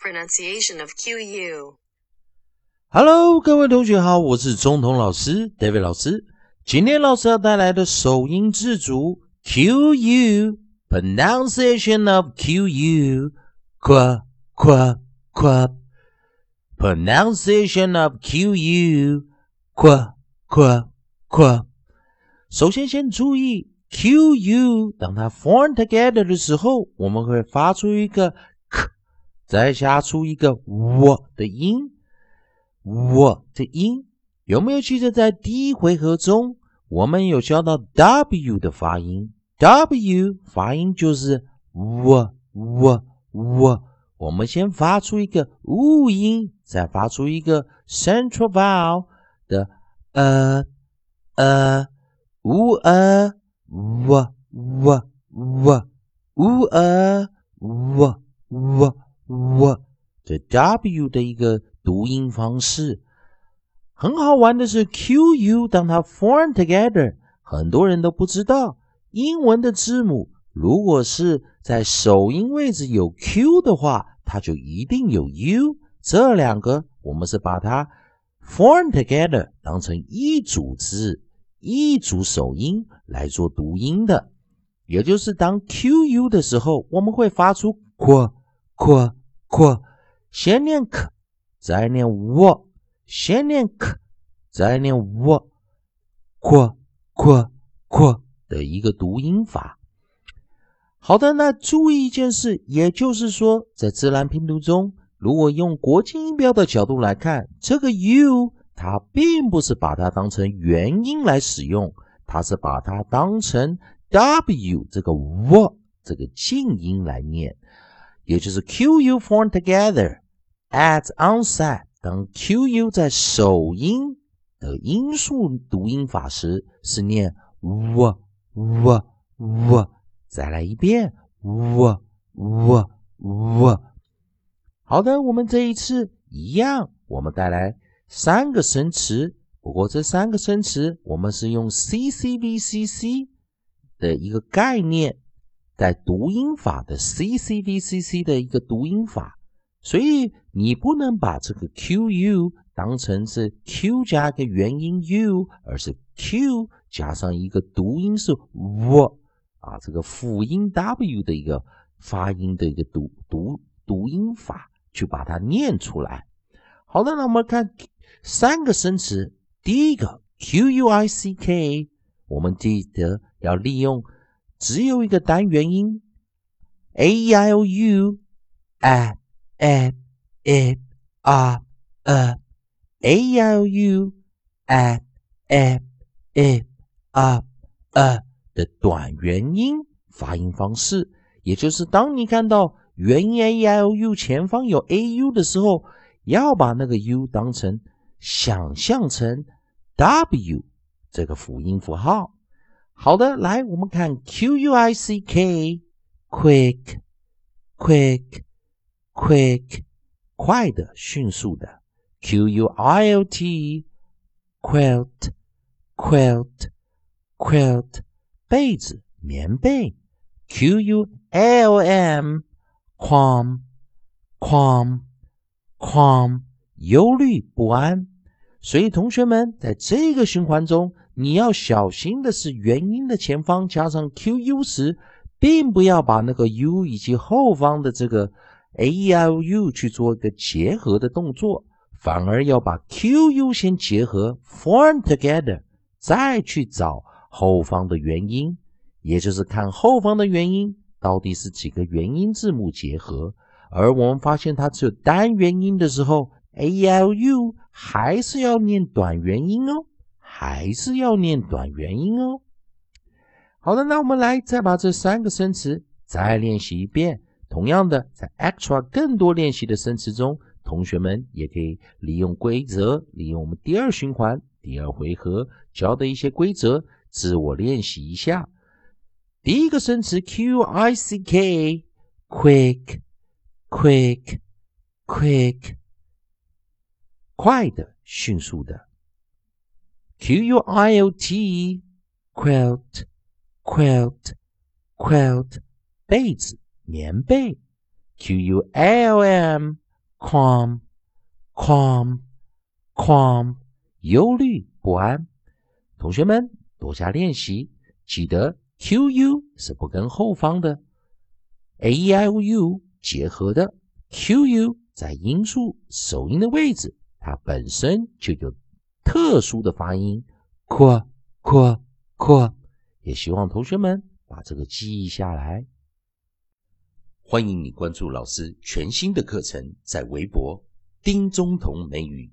pronunciation of QU. Hello，各位同学好，我是中童老师 David 老师。今天老师要带来的首音字组 QU pronunciation of QU qua qua qua pronunciation of QU qua qua qua。首先，先注意 QU，当它 form together 的时候，我们会发出一个 k， 再加出一个我的音。我的音有没有记得在第一回合中，我们有教到 w 的发音？w 发音就是我我我。我们先发出一个 u 音，再发出一个 central vowel 的呃呃呜呃 w w w u 呃 w w w 这 w 的一个读音方式。很好玩的是，q u 当它 form together，很多人都不知道，英文的字母如果是在首音位置有 q 的话。它就一定有 u，这两个我们是把它 form together 当成一组字、一组首音来做读音的。也就是当 q u 的时候，我们会发出 q q 括先念 k，再念 w，先念 k，再念 w，q q q 的一个读音法。好的，那注意一件事，也就是说，在自然拼读中，如果用国际音标的角度来看，这个 u 它并不是把它当成元音来使用，它是把它当成 w 这个 w 这个静音来念，也就是 q u form together at onset。当 q u 在首音的音素读音法时，是念 w w w。再来一遍，w w w。好的，我们这一次一样，我们带来三个生词。不过这三个生词，我们是用 c c v c c 的一个概念，在读音法的 c c v c c 的一个读音法。所以你不能把这个 q u 当成是 q 加一个元音 u，而是 q 加上一个读音是 w。啊，这个辅音 w 的一个发音的一个读读读音法，去把它念出来。好的，那我们看三个生词。第一个 q u i c k，我们记得要利用只有一个单元音 a i o u a a e r a a i o u a a e r a 的短元音发音方式，也就是当你看到元音 a i o u 前方有 a u 的时候，要把那个 u 当成想象成 w 这个辅音符号。好的，来我们看 q u i c k，quick，quick，quick，快的，迅速的。q u i l t，quilt，quilt，quilt。被子，棉被，Q U L M，calm，calm，calm，忧虑不安。所以同学们在这个循环中，你要小心的是元音的前方加上 Q U 时，并不要把那个 U 以及后方的这个 A E I O U 去做一个结合的动作，反而要把 Q U 先结合，form together，再去找。后方的元音，也就是看后方的元音到底是几个元音字母结合。而我们发现它只有单元音的时候，a l u 还是要念短元音哦，还是要念短元音哦。好的，那我们来再把这三个生词再练习一遍。同样的，在 extra 更多练习的生词中，同学们也可以利用规则，利用我们第二循环第二回合教的一些规则。自我练习一下。第一个生词 q i c k，quick，quick，quick，快的，迅速的。Q u i l t，quilt，quilt，quilt，被子，棉被。Q U I L M calm, calm, calm，忧虑不安。同学们多加练习，记得 Q U 是不跟后方的，A E I O U 结合的 Q U 在音素首音的位置，它本身就有特殊的发音扩扩扩。也希望同学们把这个记忆下来。欢迎你关注老师全新的课程，在微博丁中同美语。